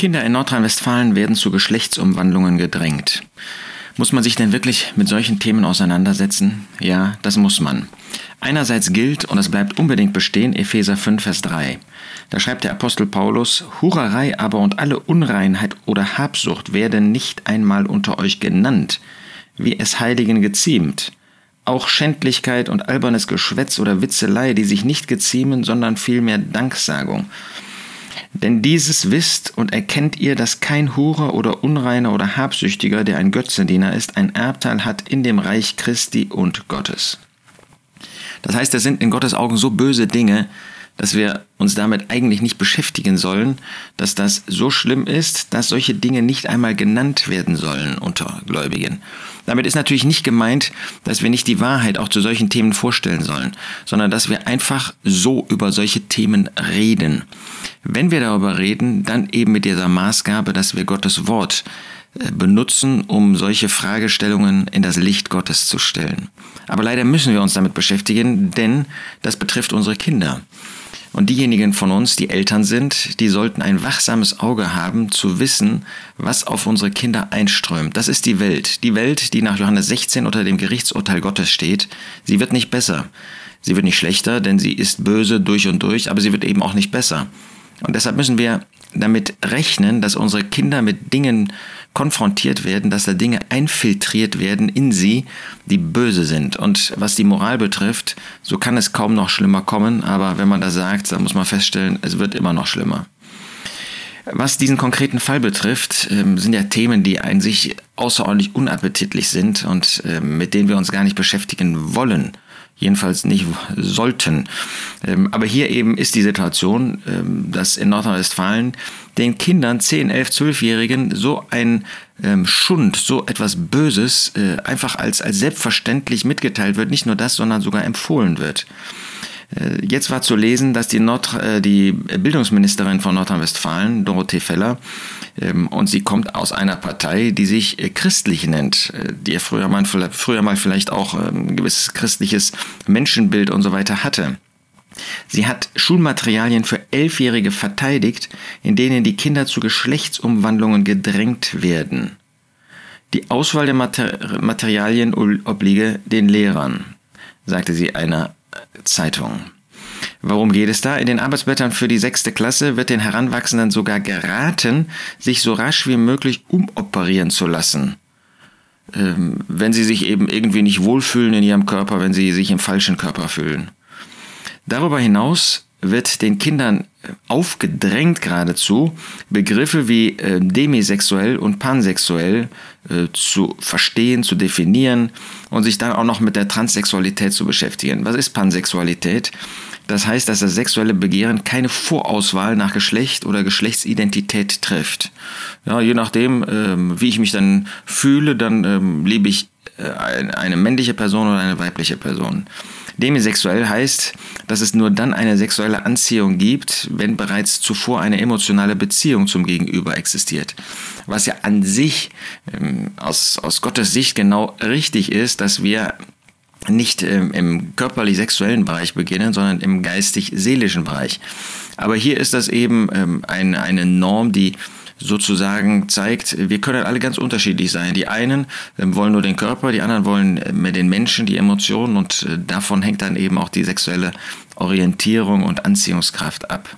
Kinder in Nordrhein-Westfalen werden zu Geschlechtsumwandlungen gedrängt. Muss man sich denn wirklich mit solchen Themen auseinandersetzen? Ja, das muss man. Einerseits gilt, und es bleibt unbedingt bestehen, Epheser 5, Vers 3. Da schreibt der Apostel Paulus, Hurerei aber und alle Unreinheit oder Habsucht werden nicht einmal unter euch genannt, wie es Heiligen geziemt. Auch Schändlichkeit und albernes Geschwätz oder Witzelei, die sich nicht geziemen, sondern vielmehr Danksagung. Denn dieses wisst und erkennt ihr, dass kein Hurer oder Unreiner oder Habsüchtiger, der ein Götzendiener ist, ein Erbteil hat in dem Reich Christi und Gottes. Das heißt, das sind in Gottes Augen so böse Dinge, dass wir uns damit eigentlich nicht beschäftigen sollen, dass das so schlimm ist, dass solche Dinge nicht einmal genannt werden sollen unter Gläubigen. Damit ist natürlich nicht gemeint, dass wir nicht die Wahrheit auch zu solchen Themen vorstellen sollen, sondern dass wir einfach so über solche Themen reden. Wenn wir darüber reden, dann eben mit dieser Maßgabe, dass wir Gottes Wort äh, benutzen, um solche Fragestellungen in das Licht Gottes zu stellen. Aber leider müssen wir uns damit beschäftigen, denn das betrifft unsere Kinder. Und diejenigen von uns, die Eltern sind, die sollten ein wachsames Auge haben, zu wissen, was auf unsere Kinder einströmt. Das ist die Welt. Die Welt, die nach Johannes 16 unter dem Gerichtsurteil Gottes steht. Sie wird nicht besser. Sie wird nicht schlechter, denn sie ist böse durch und durch, aber sie wird eben auch nicht besser. Und deshalb müssen wir damit rechnen, dass unsere Kinder mit Dingen konfrontiert werden, dass da Dinge einfiltriert werden in sie, die böse sind. Und was die Moral betrifft, so kann es kaum noch schlimmer kommen, aber wenn man das sagt, dann muss man feststellen, es wird immer noch schlimmer. Was diesen konkreten Fall betrifft, ähm, sind ja Themen, die an sich außerordentlich unappetitlich sind und ähm, mit denen wir uns gar nicht beschäftigen wollen jedenfalls nicht sollten. Ähm, aber hier eben ist die Situation, ähm, dass in Nordrhein-Westfalen den Kindern, 10, 11, 12-Jährigen, so ein ähm, Schund, so etwas Böses äh, einfach als, als selbstverständlich mitgeteilt wird. Nicht nur das, sondern sogar empfohlen wird. Äh, jetzt war zu lesen, dass die, Nord äh, die Bildungsministerin von Nordrhein-Westfalen, Dorothee Feller, und sie kommt aus einer Partei, die sich äh, christlich nennt, die früher mal, früher mal vielleicht auch ähm, ein gewisses christliches Menschenbild und so weiter hatte. Sie hat Schulmaterialien für Elfjährige verteidigt, in denen die Kinder zu Geschlechtsumwandlungen gedrängt werden. Die Auswahl der Materialien obliege den Lehrern, sagte sie einer Zeitung. Warum geht es da? In den Arbeitsblättern für die sechste Klasse wird den Heranwachsenden sogar geraten, sich so rasch wie möglich umoperieren zu lassen. Ähm, wenn sie sich eben irgendwie nicht wohlfühlen in ihrem Körper, wenn sie sich im falschen Körper fühlen. Darüber hinaus wird den Kindern aufgedrängt geradezu, Begriffe wie äh, demisexuell und pansexuell äh, zu verstehen, zu definieren und sich dann auch noch mit der Transsexualität zu beschäftigen. Was ist Pansexualität? Das heißt, dass das sexuelle Begehren keine Vorauswahl nach Geschlecht oder Geschlechtsidentität trifft. Ja, je nachdem, ähm, wie ich mich dann fühle, dann ähm, liebe ich äh, eine männliche Person oder eine weibliche Person. Demisexuell heißt, dass es nur dann eine sexuelle Anziehung gibt, wenn bereits zuvor eine emotionale Beziehung zum Gegenüber existiert. Was ja an sich ähm, aus, aus Gottes Sicht genau richtig ist, dass wir nicht ähm, im körperlich-sexuellen Bereich beginnen, sondern im geistig-seelischen Bereich. Aber hier ist das eben ähm, eine, eine Norm, die sozusagen zeigt, wir können alle ganz unterschiedlich sein. Die einen ähm, wollen nur den Körper, die anderen wollen äh, mehr den Menschen, die Emotionen und äh, davon hängt dann eben auch die sexuelle Orientierung und Anziehungskraft ab.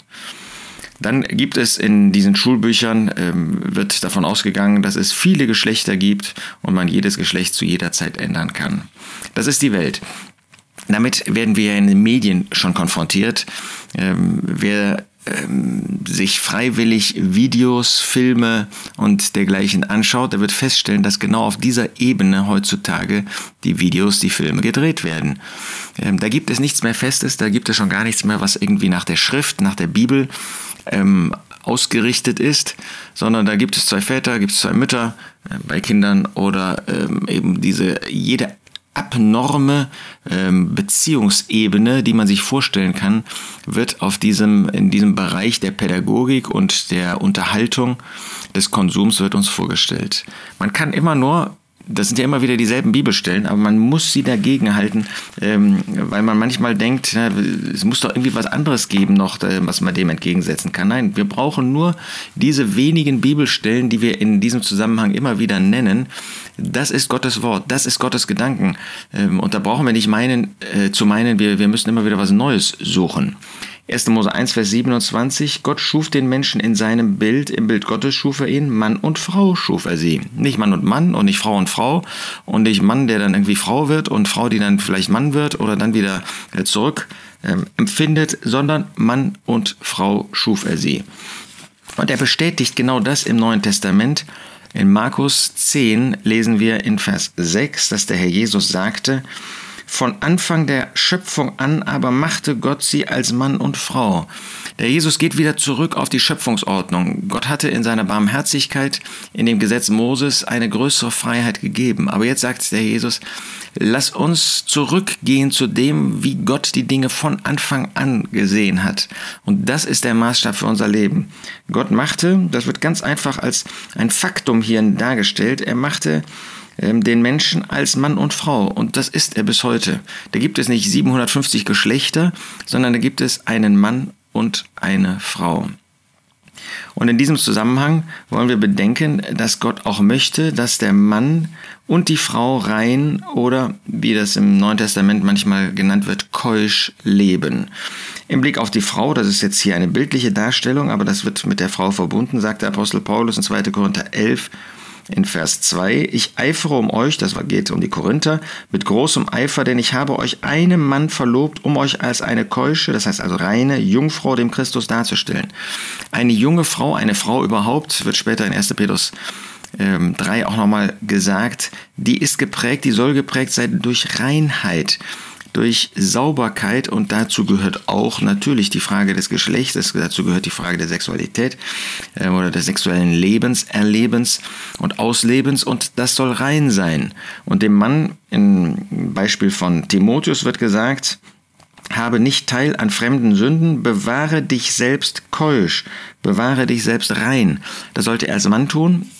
Dann gibt es in diesen Schulbüchern, ähm, wird davon ausgegangen, dass es viele Geschlechter gibt und man jedes Geschlecht zu jeder Zeit ändern kann. Das ist die Welt. Damit werden wir in den Medien schon konfrontiert. Ähm, wer ähm, sich freiwillig Videos, Filme und dergleichen anschaut, der wird feststellen, dass genau auf dieser Ebene heutzutage die Videos, die Filme gedreht werden. Ähm, da gibt es nichts mehr Festes, da gibt es schon gar nichts mehr, was irgendwie nach der Schrift, nach der Bibel ähm, ausgerichtet ist, sondern da gibt es zwei Väter, gibt es zwei Mütter äh, bei Kindern oder ähm, eben diese jede abnorme ähm, Beziehungsebene, die man sich vorstellen kann, wird auf diesem, in diesem Bereich der Pädagogik und der Unterhaltung des Konsums wird uns vorgestellt. Man kann immer nur das sind ja immer wieder dieselben Bibelstellen, aber man muss sie dagegen halten, ähm, weil man manchmal denkt, es muss doch irgendwie was anderes geben noch, äh, was man dem entgegensetzen kann. Nein, wir brauchen nur diese wenigen Bibelstellen, die wir in diesem Zusammenhang immer wieder nennen. Das ist Gottes Wort, das ist Gottes Gedanken. Ähm, und da brauchen wir nicht meinen, äh, zu meinen, wir müssen immer wieder was Neues suchen. 1. Mose 1, Vers 27, Gott schuf den Menschen in seinem Bild, im Bild Gottes schuf er ihn, Mann und Frau schuf er sie. Nicht Mann und Mann und nicht Frau und Frau und nicht Mann, der dann irgendwie Frau wird und Frau, die dann vielleicht Mann wird oder dann wieder äh, zurück ähm, empfindet, sondern Mann und Frau schuf er sie. Und er bestätigt genau das im Neuen Testament. In Markus 10 lesen wir in Vers 6, dass der Herr Jesus sagte, von Anfang der Schöpfung an aber machte Gott sie als Mann und Frau. Der Jesus geht wieder zurück auf die Schöpfungsordnung. Gott hatte in seiner Barmherzigkeit in dem Gesetz Moses eine größere Freiheit gegeben. Aber jetzt sagt der Jesus, lass uns zurückgehen zu dem, wie Gott die Dinge von Anfang an gesehen hat. Und das ist der Maßstab für unser Leben. Gott machte, das wird ganz einfach als ein Faktum hier dargestellt, er machte den Menschen als Mann und Frau. Und das ist er bis heute. Da gibt es nicht 750 Geschlechter, sondern da gibt es einen Mann und eine Frau. Und in diesem Zusammenhang wollen wir bedenken, dass Gott auch möchte, dass der Mann und die Frau rein oder, wie das im Neuen Testament manchmal genannt wird, keusch leben. Im Blick auf die Frau, das ist jetzt hier eine bildliche Darstellung, aber das wird mit der Frau verbunden, sagt der Apostel Paulus in 2. Korinther 11, in Vers 2, ich eifere um euch, das geht um die Korinther, mit großem Eifer, denn ich habe euch einem Mann verlobt, um euch als eine keusche, das heißt also reine Jungfrau dem Christus darzustellen. Eine junge Frau, eine Frau überhaupt, wird später in 1. Petrus 3 ähm, auch nochmal gesagt, die ist geprägt, die soll geprägt sein durch Reinheit durch Sauberkeit und dazu gehört auch natürlich die Frage des Geschlechtes, dazu gehört die Frage der Sexualität äh, oder des sexuellen Lebens, Erlebens und Auslebens und das soll rein sein. Und dem Mann im Beispiel von Timotheus wird gesagt, habe nicht teil an fremden Sünden, bewahre dich selbst keusch, bewahre dich selbst rein. Das sollte er als Mann tun,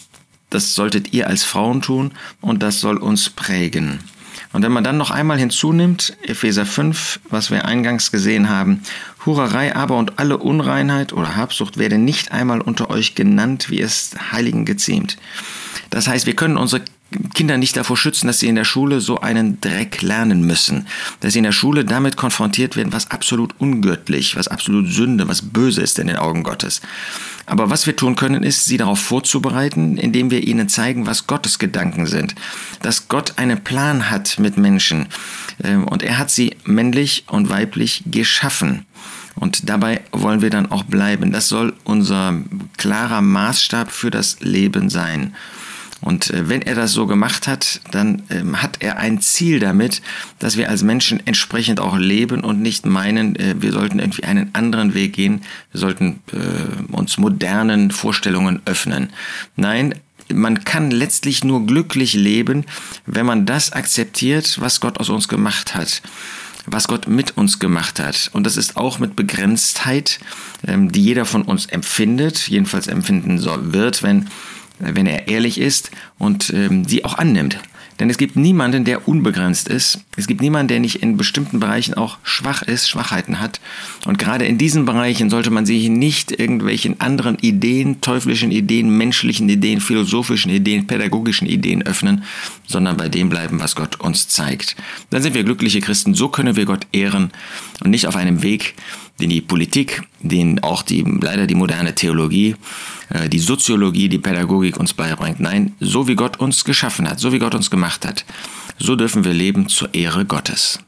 das solltet ihr als Frauen tun und das soll uns prägen. Und wenn man dann noch einmal hinzunimmt, Epheser 5, was wir eingangs gesehen haben, Hurerei aber und alle Unreinheit oder Habsucht werde nicht einmal unter euch genannt, wie es Heiligen geziemt. Das heißt, wir können unsere Kinder nicht davor schützen, dass sie in der Schule so einen Dreck lernen müssen, dass sie in der Schule damit konfrontiert werden, was absolut ungöttlich, was absolut Sünde, was böse ist in den Augen Gottes. Aber was wir tun können, ist, sie darauf vorzubereiten, indem wir ihnen zeigen, was Gottes Gedanken sind, dass Gott einen Plan hat mit Menschen ähm, und er hat sie männlich und weiblich geschaffen. Und dabei wollen wir dann auch bleiben. Das soll unser klarer Maßstab für das Leben sein. Und äh, wenn er das so gemacht hat, dann ähm, hat er ein Ziel damit, dass wir als Menschen entsprechend auch leben und nicht meinen, äh, wir sollten irgendwie einen anderen Weg gehen, wir sollten äh, uns modernen Vorstellungen öffnen. Nein, man kann letztlich nur glücklich leben, wenn man das akzeptiert, was Gott aus uns gemacht hat was Gott mit uns gemacht hat. Und das ist auch mit Begrenztheit, ähm, die jeder von uns empfindet, jedenfalls empfinden wird, wenn wenn er ehrlich ist und ähm, sie auch annimmt. Denn es gibt niemanden, der unbegrenzt ist. Es gibt niemanden, der nicht in bestimmten Bereichen auch schwach ist, Schwachheiten hat. Und gerade in diesen Bereichen sollte man sich nicht irgendwelchen anderen Ideen, teuflischen Ideen, menschlichen Ideen, philosophischen Ideen, pädagogischen Ideen öffnen, sondern bei dem bleiben, was Gott uns zeigt. Dann sind wir glückliche Christen. So können wir Gott ehren und nicht auf einem Weg, den die Politik, den auch die, leider die moderne Theologie, die Soziologie, die Pädagogik uns beibringt. Nein, so wie Gott uns geschaffen hat, so wie Gott uns gemacht hat, so dürfen wir leben zur Ehre Gottes.